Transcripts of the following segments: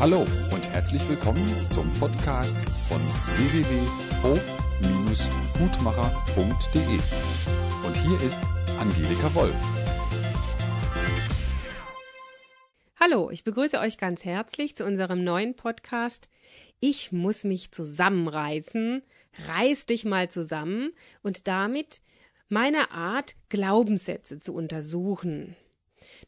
Hallo und herzlich willkommen zum Podcast von www.hof-gutmacher.de. Und hier ist Angelika Wolf. Hallo, ich begrüße euch ganz herzlich zu unserem neuen Podcast. Ich muss mich zusammenreißen. Reiß dich mal zusammen und damit meine Art, Glaubenssätze zu untersuchen.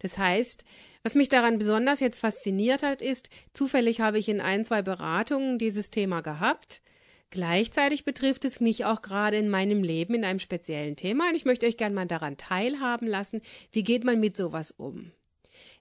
Das heißt, was mich daran besonders jetzt fasziniert hat, ist, zufällig habe ich in ein, zwei Beratungen dieses Thema gehabt. Gleichzeitig betrifft es mich auch gerade in meinem Leben in einem speziellen Thema und ich möchte euch gerne mal daran teilhaben lassen, wie geht man mit sowas um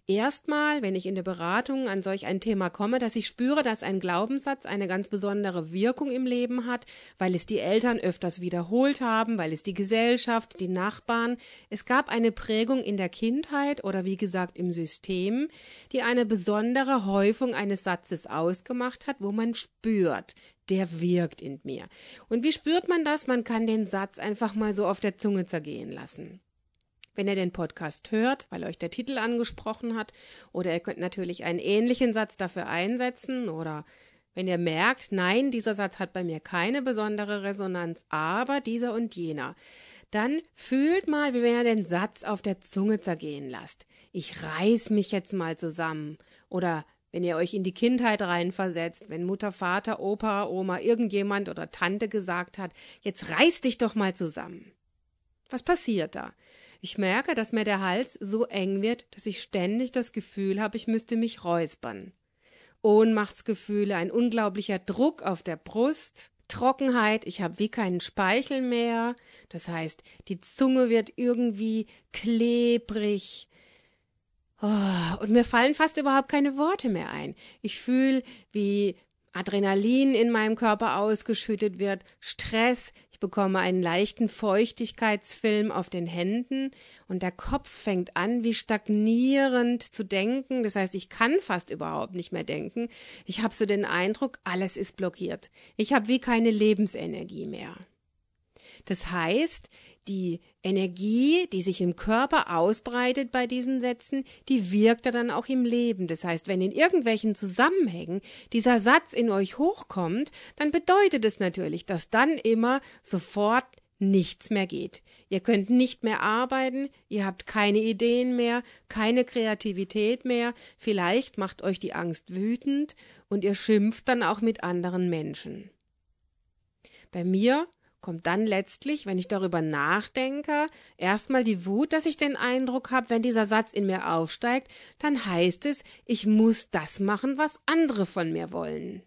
erstmal, wenn ich in der Beratung an solch ein Thema komme, dass ich spüre, dass ein Glaubenssatz eine ganz besondere Wirkung im Leben hat, weil es die Eltern öfters wiederholt haben, weil es die Gesellschaft, die Nachbarn, es gab eine Prägung in der Kindheit oder wie gesagt im System, die eine besondere Häufung eines Satzes ausgemacht hat, wo man spürt, der wirkt in mir. Und wie spürt man das? Man kann den Satz einfach mal so auf der Zunge zergehen lassen wenn ihr den Podcast hört, weil euch der Titel angesprochen hat. Oder ihr könnt natürlich einen ähnlichen Satz dafür einsetzen oder wenn ihr merkt, nein, dieser Satz hat bei mir keine besondere Resonanz, aber dieser und jener, dann fühlt mal, wie wenn ihr den Satz auf der Zunge zergehen lasst. Ich reiß mich jetzt mal zusammen. Oder wenn ihr euch in die Kindheit reinversetzt, wenn Mutter, Vater, Opa, Oma, irgendjemand oder Tante gesagt hat, jetzt reiß dich doch mal zusammen. Was passiert da? Ich merke, dass mir der Hals so eng wird, dass ich ständig das Gefühl habe, ich müsste mich räuspern. Ohnmachtsgefühle, ein unglaublicher Druck auf der Brust, Trockenheit, ich habe wie keinen Speichel mehr, das heißt, die Zunge wird irgendwie klebrig, Oh, und mir fallen fast überhaupt keine Worte mehr ein. Ich fühle, wie Adrenalin in meinem Körper ausgeschüttet wird, Stress, bekomme einen leichten Feuchtigkeitsfilm auf den Händen und der Kopf fängt an, wie stagnierend zu denken. Das heißt, ich kann fast überhaupt nicht mehr denken. Ich habe so den Eindruck, alles ist blockiert. Ich habe wie keine Lebensenergie mehr. Das heißt, die Energie, die sich im Körper ausbreitet bei diesen Sätzen, die wirkt dann auch im Leben. Das heißt, wenn in irgendwelchen Zusammenhängen dieser Satz in euch hochkommt, dann bedeutet es natürlich, dass dann immer sofort nichts mehr geht. Ihr könnt nicht mehr arbeiten, ihr habt keine Ideen mehr, keine Kreativität mehr, vielleicht macht euch die Angst wütend und ihr schimpft dann auch mit anderen Menschen. Bei mir kommt dann letztlich, wenn ich darüber nachdenke, erstmal die Wut, dass ich den Eindruck habe, wenn dieser Satz in mir aufsteigt, dann heißt es, ich muss das machen, was andere von mir wollen.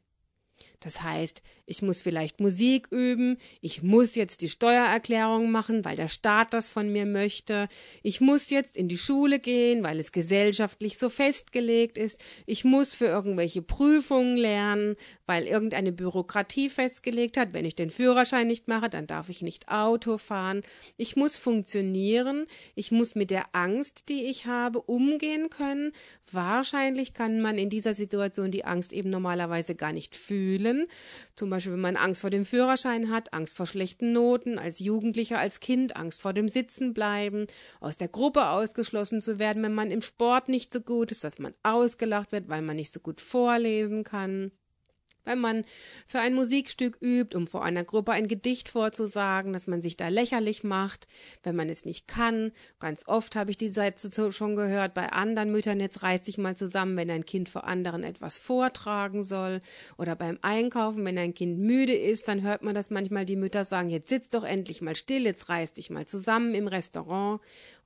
Das heißt, ich muss vielleicht Musik üben, ich muss jetzt die Steuererklärung machen, weil der Staat das von mir möchte, ich muss jetzt in die Schule gehen, weil es gesellschaftlich so festgelegt ist, ich muss für irgendwelche Prüfungen lernen, weil irgendeine Bürokratie festgelegt hat, wenn ich den Führerschein nicht mache, dann darf ich nicht Auto fahren, ich muss funktionieren, ich muss mit der Angst, die ich habe, umgehen können. Wahrscheinlich kann man in dieser Situation die Angst eben normalerweise gar nicht fühlen, zum Beispiel, wenn man Angst vor dem Führerschein hat, Angst vor schlechten Noten, als Jugendlicher, als Kind, Angst vor dem Sitzenbleiben, aus der Gruppe ausgeschlossen zu werden, wenn man im Sport nicht so gut ist, dass man ausgelacht wird, weil man nicht so gut vorlesen kann wenn man für ein Musikstück übt, um vor einer Gruppe ein Gedicht vorzusagen, dass man sich da lächerlich macht, wenn man es nicht kann. Ganz oft habe ich die Sätze schon gehört bei anderen Müttern, jetzt reißt sich mal zusammen, wenn ein Kind vor anderen etwas vortragen soll. Oder beim Einkaufen, wenn ein Kind müde ist, dann hört man das manchmal die Mütter sagen, jetzt sitz doch endlich mal still, jetzt reiß dich mal zusammen im Restaurant.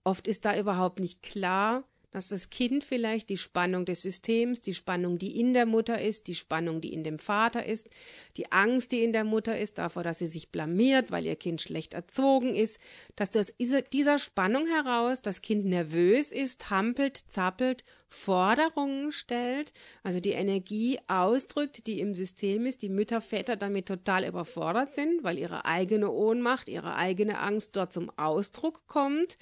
Oft ist da überhaupt nicht klar, dass das Kind vielleicht die Spannung des Systems, die Spannung, die in der Mutter ist, die Spannung, die in dem Vater ist, die Angst, die in der Mutter ist, davor, dass sie sich blamiert, weil ihr Kind schlecht erzogen ist, dass aus dieser Spannung heraus das Kind nervös ist, hampelt, zappelt, Forderungen stellt, also die Energie ausdrückt, die im System ist, die Mütter, Väter damit total überfordert sind, weil ihre eigene Ohnmacht, ihre eigene Angst dort zum Ausdruck kommt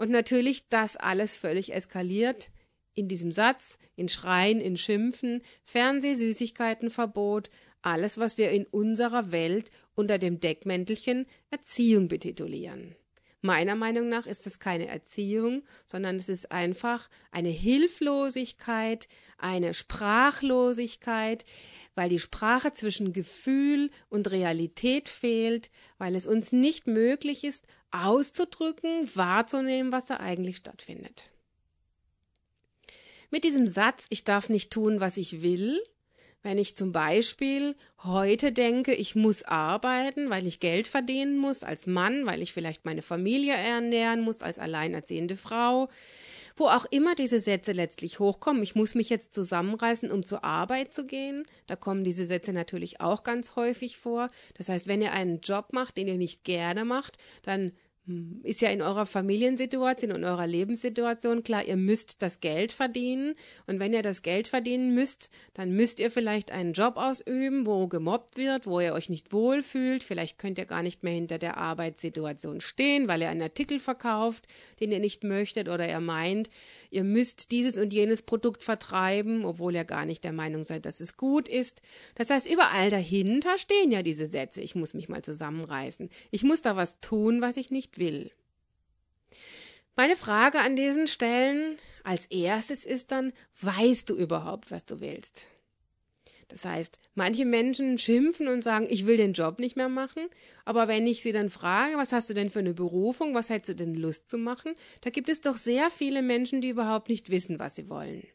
und natürlich das alles völlig eskaliert in diesem Satz, in Schreien, in Schimpfen, Fernsehsüßigkeitenverbot, alles, was wir in unserer Welt unter dem Deckmäntelchen Erziehung betitulieren. Meiner Meinung nach ist das keine Erziehung, sondern es ist einfach eine Hilflosigkeit, eine Sprachlosigkeit, weil die Sprache zwischen Gefühl und Realität fehlt, weil es uns nicht möglich ist, auszudrücken, wahrzunehmen, was da eigentlich stattfindet. Mit diesem Satz, ich darf nicht tun, was ich will, wenn ich zum Beispiel heute denke, ich muss arbeiten, weil ich Geld verdienen muss als Mann, weil ich vielleicht meine Familie ernähren muss als alleinerziehende Frau, wo auch immer diese Sätze letztlich hochkommen. Ich muss mich jetzt zusammenreißen, um zur Arbeit zu gehen. Da kommen diese Sätze natürlich auch ganz häufig vor. Das heißt, wenn ihr einen Job macht, den ihr nicht gerne macht, dann ist ja in eurer Familiensituation, in eurer Lebenssituation klar, ihr müsst das Geld verdienen. Und wenn ihr das Geld verdienen müsst, dann müsst ihr vielleicht einen Job ausüben, wo gemobbt wird, wo ihr euch nicht wohlfühlt. Vielleicht könnt ihr gar nicht mehr hinter der Arbeitssituation stehen, weil ihr einen Artikel verkauft, den ihr nicht möchtet oder ihr meint, ihr müsst dieses und jenes Produkt vertreiben, obwohl ihr gar nicht der Meinung seid, dass es gut ist. Das heißt, überall dahinter stehen ja diese Sätze. Ich muss mich mal zusammenreißen. Ich muss da was tun, was ich nicht will. Meine Frage an diesen Stellen als erstes ist dann, weißt du überhaupt, was du willst? Das heißt, manche Menschen schimpfen und sagen, ich will den Job nicht mehr machen, aber wenn ich sie dann frage, was hast du denn für eine Berufung, was hättest du denn Lust zu machen, da gibt es doch sehr viele Menschen, die überhaupt nicht wissen, was sie wollen.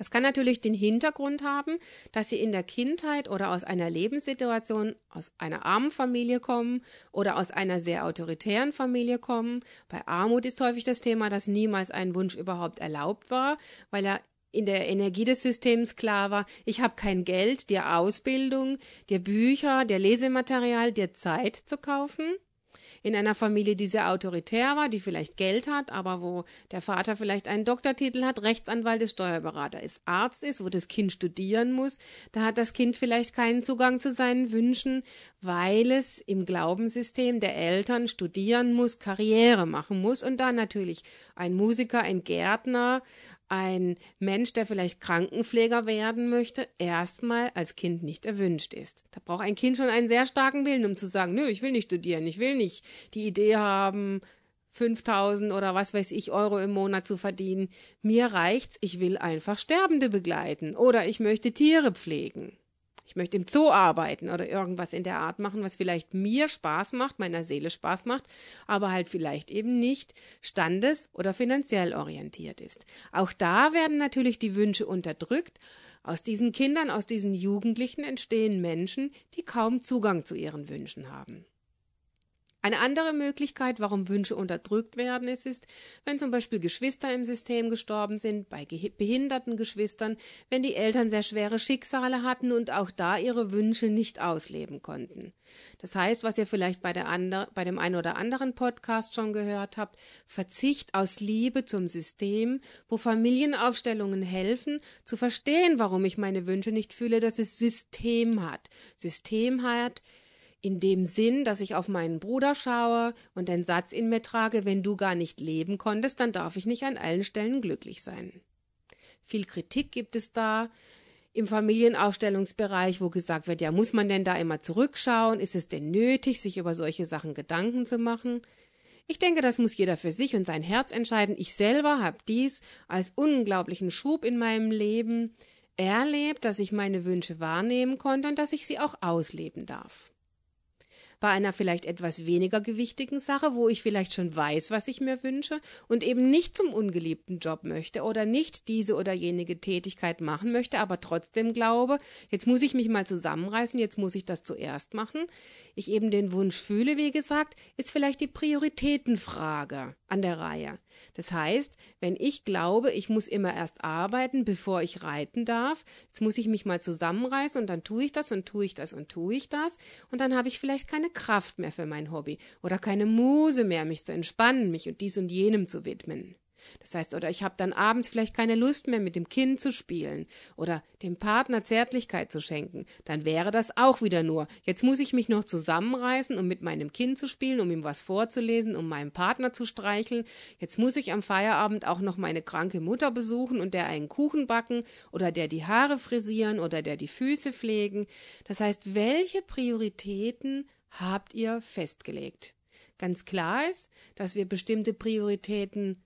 Das kann natürlich den Hintergrund haben, dass sie in der Kindheit oder aus einer Lebenssituation aus einer armen Familie kommen oder aus einer sehr autoritären Familie kommen. Bei Armut ist häufig das Thema, dass niemals ein Wunsch überhaupt erlaubt war, weil er in der Energie des Systems klar war, ich habe kein Geld, dir Ausbildung, dir Bücher, dir Lesematerial, dir Zeit zu kaufen in einer Familie, die sehr autoritär war, die vielleicht Geld hat, aber wo der Vater vielleicht einen Doktortitel hat, Rechtsanwalt ist, Steuerberater ist, Arzt ist, wo das Kind studieren muss, da hat das Kind vielleicht keinen Zugang zu seinen Wünschen, weil es im Glaubenssystem der Eltern studieren muss, Karriere machen muss und da natürlich ein Musiker, ein Gärtner, ein Mensch, der vielleicht Krankenpfleger werden möchte, erstmal als Kind nicht erwünscht ist. Da braucht ein Kind schon einen sehr starken Willen, um zu sagen, nö, ich will nicht studieren, ich will nicht die Idee haben, 5000 oder was weiß ich Euro im Monat zu verdienen. Mir reicht's, ich will einfach Sterbende begleiten oder ich möchte Tiere pflegen ich möchte im Zoo arbeiten oder irgendwas in der Art machen, was vielleicht mir Spaß macht, meiner Seele Spaß macht, aber halt vielleicht eben nicht standes- oder finanziell orientiert ist. Auch da werden natürlich die Wünsche unterdrückt. Aus diesen Kindern, aus diesen Jugendlichen entstehen Menschen, die kaum Zugang zu ihren Wünschen haben. Eine andere Möglichkeit, warum Wünsche unterdrückt werden, ist, ist, wenn zum Beispiel Geschwister im System gestorben sind, bei behinderten Geschwistern, wenn die Eltern sehr schwere Schicksale hatten und auch da ihre Wünsche nicht ausleben konnten. Das heißt, was ihr vielleicht bei, der ander, bei dem einen oder anderen Podcast schon gehört habt, Verzicht aus Liebe zum System, wo Familienaufstellungen helfen, zu verstehen, warum ich meine Wünsche nicht fühle, dass es System hat. System hat, in dem Sinn, dass ich auf meinen Bruder schaue und den Satz in mir trage, wenn du gar nicht leben konntest, dann darf ich nicht an allen Stellen glücklich sein. Viel Kritik gibt es da im Familienaufstellungsbereich, wo gesagt wird, ja, muss man denn da immer zurückschauen? Ist es denn nötig, sich über solche Sachen Gedanken zu machen? Ich denke, das muss jeder für sich und sein Herz entscheiden. Ich selber habe dies als unglaublichen Schub in meinem Leben erlebt, dass ich meine Wünsche wahrnehmen konnte und dass ich sie auch ausleben darf bei einer vielleicht etwas weniger gewichtigen Sache, wo ich vielleicht schon weiß, was ich mir wünsche und eben nicht zum ungeliebten Job möchte oder nicht diese oder jenige Tätigkeit machen möchte, aber trotzdem glaube, jetzt muss ich mich mal zusammenreißen, jetzt muss ich das zuerst machen. Ich eben den Wunsch fühle, wie gesagt, ist vielleicht die Prioritätenfrage an der Reihe. Das heißt, wenn ich glaube, ich muss immer erst arbeiten, bevor ich reiten darf, jetzt muss ich mich mal zusammenreißen und dann tue ich das und tue ich das und tue ich das und dann habe ich vielleicht keine Kraft mehr für mein Hobby oder keine Muse mehr, mich zu entspannen, mich und dies und jenem zu widmen. Das heißt, oder ich habe dann abends vielleicht keine Lust mehr, mit dem Kind zu spielen oder dem Partner Zärtlichkeit zu schenken, dann wäre das auch wieder nur, jetzt muss ich mich noch zusammenreißen, um mit meinem Kind zu spielen, um ihm was vorzulesen, um meinem Partner zu streicheln, jetzt muss ich am Feierabend auch noch meine kranke Mutter besuchen und der einen Kuchen backen oder der die Haare frisieren oder der die Füße pflegen. Das heißt, welche Prioritäten habt ihr festgelegt? ganz klar ist, dass wir bestimmte Prioritäten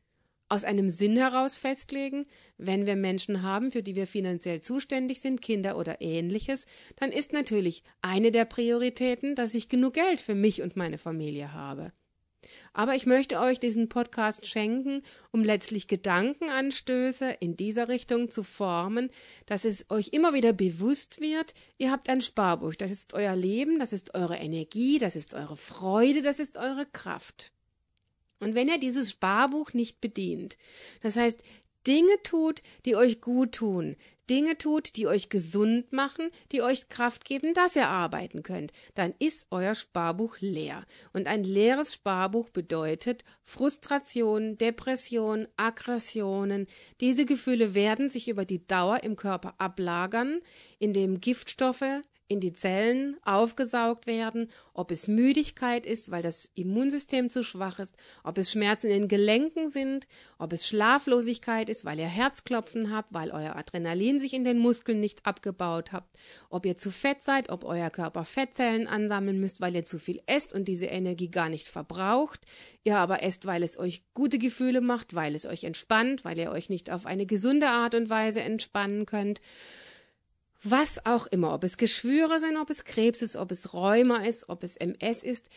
aus einem Sinn heraus festlegen. Wenn wir Menschen haben, für die wir finanziell zuständig sind, Kinder oder ähnliches, dann ist natürlich eine der Prioritäten, dass ich genug Geld für mich und meine Familie habe. Aber ich möchte euch diesen Podcast schenken, um letztlich Gedankenanstöße in dieser Richtung zu formen, dass es euch immer wieder bewusst wird, ihr habt ein Sparbuch, das ist euer Leben, das ist eure Energie, das ist eure Freude, das ist eure Kraft. Und wenn ihr dieses Sparbuch nicht bedient, das heißt, Dinge tut, die euch gut tun, Dinge tut, die euch gesund machen, die euch Kraft geben, dass ihr arbeiten könnt, dann ist euer Sparbuch leer. Und ein leeres Sparbuch bedeutet Frustration, Depression, Aggressionen. Diese Gefühle werden sich über die Dauer im Körper ablagern, indem Giftstoffe in die Zellen aufgesaugt werden, ob es Müdigkeit ist, weil das Immunsystem zu schwach ist, ob es Schmerzen in den Gelenken sind, ob es Schlaflosigkeit ist, weil ihr Herzklopfen habt, weil euer Adrenalin sich in den Muskeln nicht abgebaut habt, ob ihr zu fett seid, ob euer Körper Fettzellen ansammeln müsst, weil ihr zu viel esst und diese Energie gar nicht verbraucht, ihr aber esst, weil es euch gute Gefühle macht, weil es euch entspannt, weil ihr euch nicht auf eine gesunde Art und Weise entspannen könnt was auch immer, ob es Geschwüre sind, ob es Krebs ist, ob es Rheuma ist, ob es MS ist.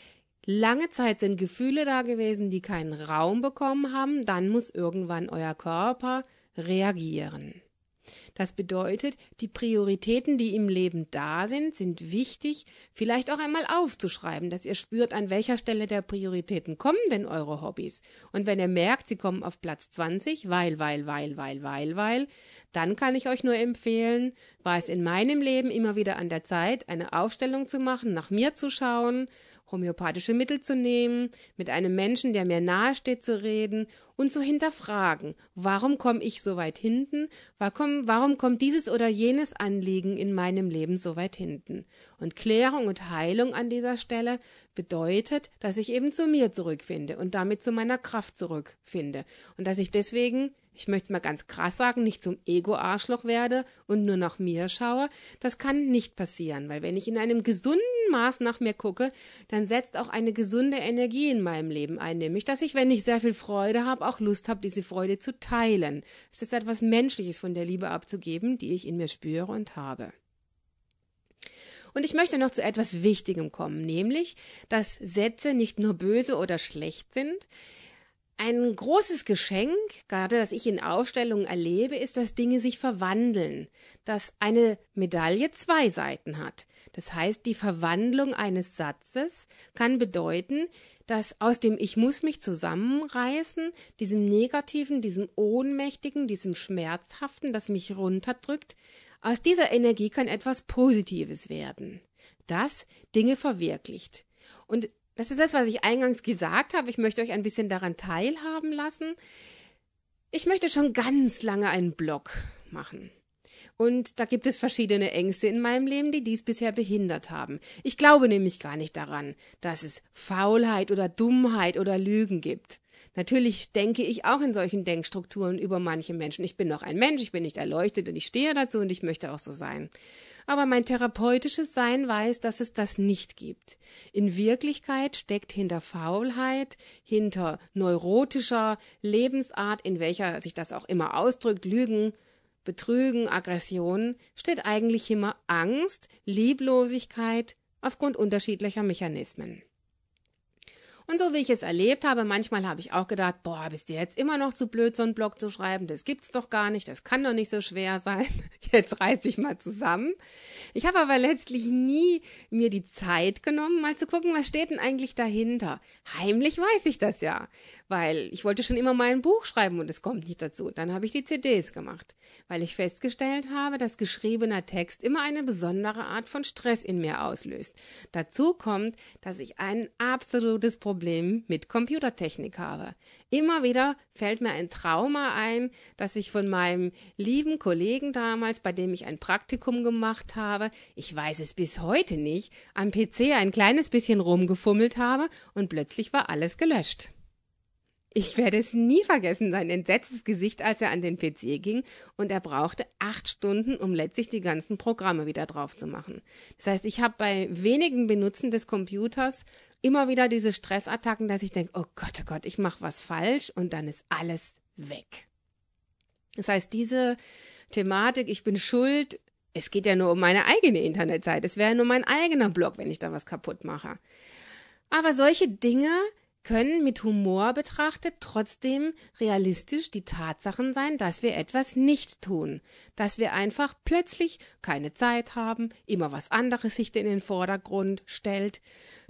Lange Zeit sind Gefühle da gewesen, die keinen Raum bekommen haben, dann muss irgendwann euer Körper reagieren. Das bedeutet, die Prioritäten, die im Leben da sind, sind wichtig, vielleicht auch einmal aufzuschreiben, dass ihr spürt, an welcher Stelle der Prioritäten kommen denn eure Hobbys. Und wenn ihr merkt, sie kommen auf Platz 20, weil, weil, weil, weil, weil, weil, dann kann ich euch nur empfehlen, war es in meinem Leben immer wieder an der Zeit, eine Aufstellung zu machen, nach mir zu schauen homöopathische Mittel zu nehmen, mit einem Menschen, der mir nahesteht, zu reden und zu hinterfragen, warum komme ich so weit hinten, warum, warum kommt dieses oder jenes Anliegen in meinem Leben so weit hinten. Und Klärung und Heilung an dieser Stelle bedeutet, dass ich eben zu mir zurückfinde und damit zu meiner Kraft zurückfinde und dass ich deswegen ich möchte mal ganz krass sagen, nicht zum Ego-Arschloch werde und nur nach mir schaue, das kann nicht passieren, weil wenn ich in einem gesunden Maß nach mir gucke, dann setzt auch eine gesunde Energie in meinem Leben ein, nämlich, dass ich, wenn ich sehr viel Freude habe, auch Lust habe, diese Freude zu teilen. Es ist etwas Menschliches von der Liebe abzugeben, die ich in mir spüre und habe. Und ich möchte noch zu etwas Wichtigem kommen, nämlich, dass Sätze nicht nur böse oder schlecht sind, ein großes Geschenk, gerade das ich in Ausstellungen erlebe, ist, dass Dinge sich verwandeln, dass eine Medaille zwei Seiten hat. Das heißt, die Verwandlung eines Satzes kann bedeuten, dass aus dem Ich muss mich zusammenreißen, diesem Negativen, diesem Ohnmächtigen, diesem Schmerzhaften, das mich runterdrückt, aus dieser Energie kann etwas Positives werden, das Dinge verwirklicht. Und das ist das, was ich eingangs gesagt habe. Ich möchte euch ein bisschen daran teilhaben lassen. Ich möchte schon ganz lange einen Blog machen. Und da gibt es verschiedene Ängste in meinem Leben, die dies bisher behindert haben. Ich glaube nämlich gar nicht daran, dass es Faulheit oder Dummheit oder Lügen gibt. Natürlich denke ich auch in solchen Denkstrukturen über manche Menschen. Ich bin noch ein Mensch, ich bin nicht erleuchtet und ich stehe dazu und ich möchte auch so sein aber mein therapeutisches Sein weiß, dass es das nicht gibt. In Wirklichkeit steckt hinter Faulheit, hinter neurotischer Lebensart, in welcher sich das auch immer ausdrückt, Lügen, Betrügen, Aggressionen, steht eigentlich immer Angst, Lieblosigkeit aufgrund unterschiedlicher Mechanismen. Und so wie ich es erlebt habe, manchmal habe ich auch gedacht, boah, bist du jetzt immer noch zu blöd, so einen Blog zu schreiben? Das gibt's doch gar nicht, das kann doch nicht so schwer sein. Jetzt reiß ich mal zusammen. Ich habe aber letztlich nie mir die Zeit genommen, mal zu gucken, was steht denn eigentlich dahinter. Heimlich weiß ich das ja, weil ich wollte schon immer mal ein Buch schreiben und es kommt nicht dazu. Dann habe ich die CDs gemacht, weil ich festgestellt habe, dass geschriebener Text immer eine besondere Art von Stress in mir auslöst. Dazu kommt, dass ich ein absolutes Problem Problem mit Computertechnik habe. Immer wieder fällt mir ein Trauma ein, das ich von meinem lieben Kollegen damals, bei dem ich ein Praktikum gemacht habe, ich weiß es bis heute nicht, am PC ein kleines bisschen rumgefummelt habe und plötzlich war alles gelöscht. Ich werde es nie vergessen, sein entsetztes Gesicht, als er an den PC ging und er brauchte acht Stunden, um letztlich die ganzen Programme wieder drauf zu machen. Das heißt, ich habe bei wenigen Benutzen des Computers immer wieder diese Stressattacken, dass ich denke, oh Gott, oh Gott, ich mache was falsch und dann ist alles weg. Das heißt, diese Thematik, ich bin schuld, es geht ja nur um meine eigene Internetseite, es wäre nur mein eigener Blog, wenn ich da was kaputt mache. Aber solche Dinge können mit Humor betrachtet trotzdem realistisch die Tatsachen sein, dass wir etwas nicht tun, dass wir einfach plötzlich keine Zeit haben, immer was anderes sich in den Vordergrund stellt.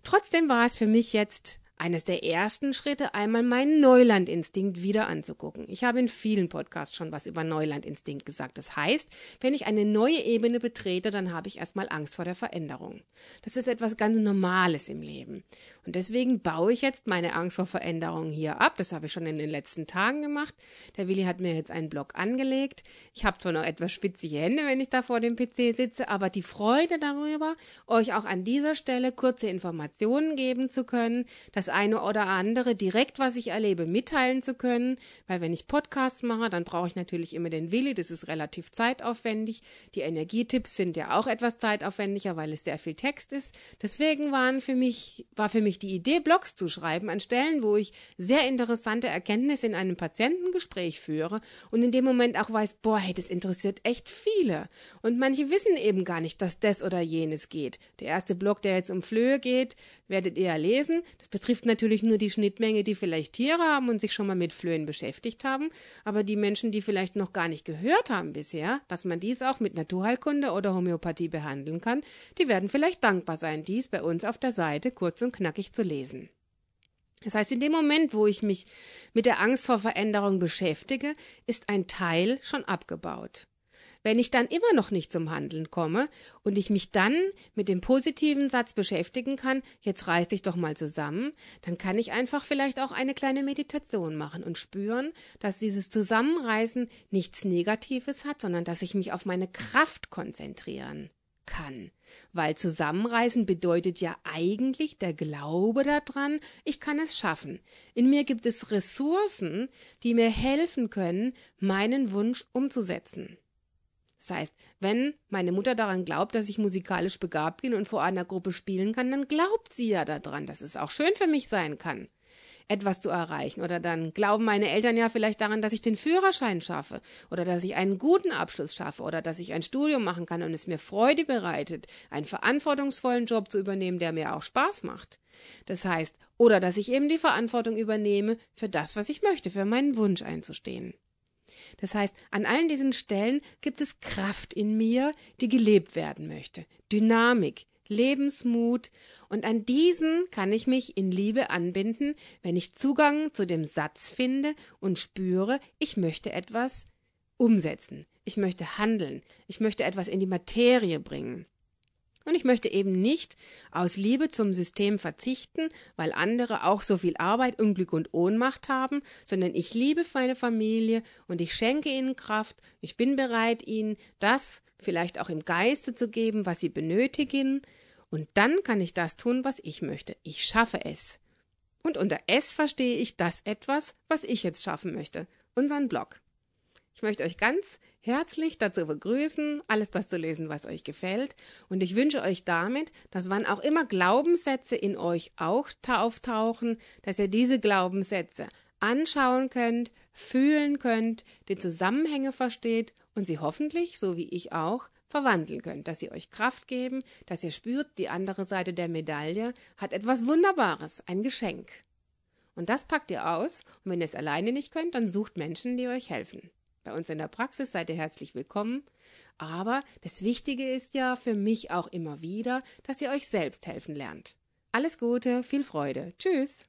Trotzdem war es für mich jetzt eines der ersten Schritte, einmal meinen Neulandinstinkt wieder anzugucken. Ich habe in vielen Podcasts schon was über Neulandinstinkt gesagt. Das heißt, wenn ich eine neue Ebene betrete, dann habe ich erstmal Angst vor der Veränderung. Das ist etwas ganz Normales im Leben. Und deswegen baue ich jetzt meine Angst vor Veränderung hier ab. Das habe ich schon in den letzten Tagen gemacht. Der Willi hat mir jetzt einen Blog angelegt. Ich habe zwar noch etwas schwitzige Hände, wenn ich da vor dem PC sitze, aber die Freude darüber, euch auch an dieser Stelle kurze Informationen geben zu können, das eine oder andere direkt, was ich erlebe, mitteilen zu können, weil wenn ich Podcasts mache, dann brauche ich natürlich immer den Willi, das ist relativ zeitaufwendig. Die Energietipps sind ja auch etwas zeitaufwendiger, weil es sehr viel Text ist. Deswegen waren für mich, war für mich ich die Idee, Blogs zu schreiben an Stellen, wo ich sehr interessante Erkenntnisse in einem Patientengespräch führe und in dem Moment auch weiß, boah, hey, das interessiert echt viele. Und manche wissen eben gar nicht, dass das oder jenes geht. Der erste Blog, der jetzt um Flöhe geht, werdet ihr ja lesen. Das betrifft natürlich nur die Schnittmenge, die vielleicht Tiere haben und sich schon mal mit Flöhen beschäftigt haben. Aber die Menschen, die vielleicht noch gar nicht gehört haben bisher, dass man dies auch mit Naturheilkunde oder Homöopathie behandeln kann, die werden vielleicht dankbar sein, dies bei uns auf der Seite kurz und knackig zu lesen. Das heißt, in dem Moment, wo ich mich mit der Angst vor Veränderung beschäftige, ist ein Teil schon abgebaut. Wenn ich dann immer noch nicht zum Handeln komme und ich mich dann mit dem positiven Satz beschäftigen kann, jetzt reiß dich doch mal zusammen, dann kann ich einfach vielleicht auch eine kleine Meditation machen und spüren, dass dieses Zusammenreißen nichts Negatives hat, sondern dass ich mich auf meine Kraft konzentrieren kann. Weil Zusammenreißen bedeutet ja eigentlich der Glaube daran, ich kann es schaffen. In mir gibt es Ressourcen, die mir helfen können, meinen Wunsch umzusetzen. Das heißt, wenn meine Mutter daran glaubt, dass ich musikalisch begabt bin und vor einer Gruppe spielen kann, dann glaubt sie ja daran, dass es auch schön für mich sein kann etwas zu erreichen. Oder dann glauben meine Eltern ja vielleicht daran, dass ich den Führerschein schaffe oder dass ich einen guten Abschluss schaffe oder dass ich ein Studium machen kann und es mir Freude bereitet, einen verantwortungsvollen Job zu übernehmen, der mir auch Spaß macht. Das heißt, oder dass ich eben die Verantwortung übernehme für das, was ich möchte, für meinen Wunsch einzustehen. Das heißt, an allen diesen Stellen gibt es Kraft in mir, die gelebt werden möchte, Dynamik, Lebensmut, und an diesen kann ich mich in Liebe anbinden, wenn ich Zugang zu dem Satz finde und spüre, ich möchte etwas umsetzen, ich möchte handeln, ich möchte etwas in die Materie bringen. Und ich möchte eben nicht aus Liebe zum System verzichten, weil andere auch so viel Arbeit, Unglück und Ohnmacht haben, sondern ich liebe meine Familie und ich schenke ihnen Kraft. Ich bin bereit, ihnen das vielleicht auch im Geiste zu geben, was sie benötigen. Und dann kann ich das tun, was ich möchte. Ich schaffe es. Und unter S verstehe ich das etwas, was ich jetzt schaffen möchte. Unseren Blog. Ich möchte euch ganz herzlich dazu begrüßen, alles das zu lesen, was euch gefällt. Und ich wünsche euch damit, dass wann auch immer Glaubenssätze in euch auch auftauchen, dass ihr diese Glaubenssätze anschauen könnt, fühlen könnt, die Zusammenhänge versteht und sie hoffentlich, so wie ich auch, verwandeln könnt, dass sie euch Kraft geben, dass ihr spürt, die andere Seite der Medaille hat etwas Wunderbares, ein Geschenk. Und das packt ihr aus, und wenn ihr es alleine nicht könnt, dann sucht Menschen, die euch helfen. Bei uns in der Praxis seid ihr herzlich willkommen. Aber das Wichtige ist ja für mich auch immer wieder, dass ihr euch selbst helfen lernt. Alles Gute, viel Freude. Tschüss.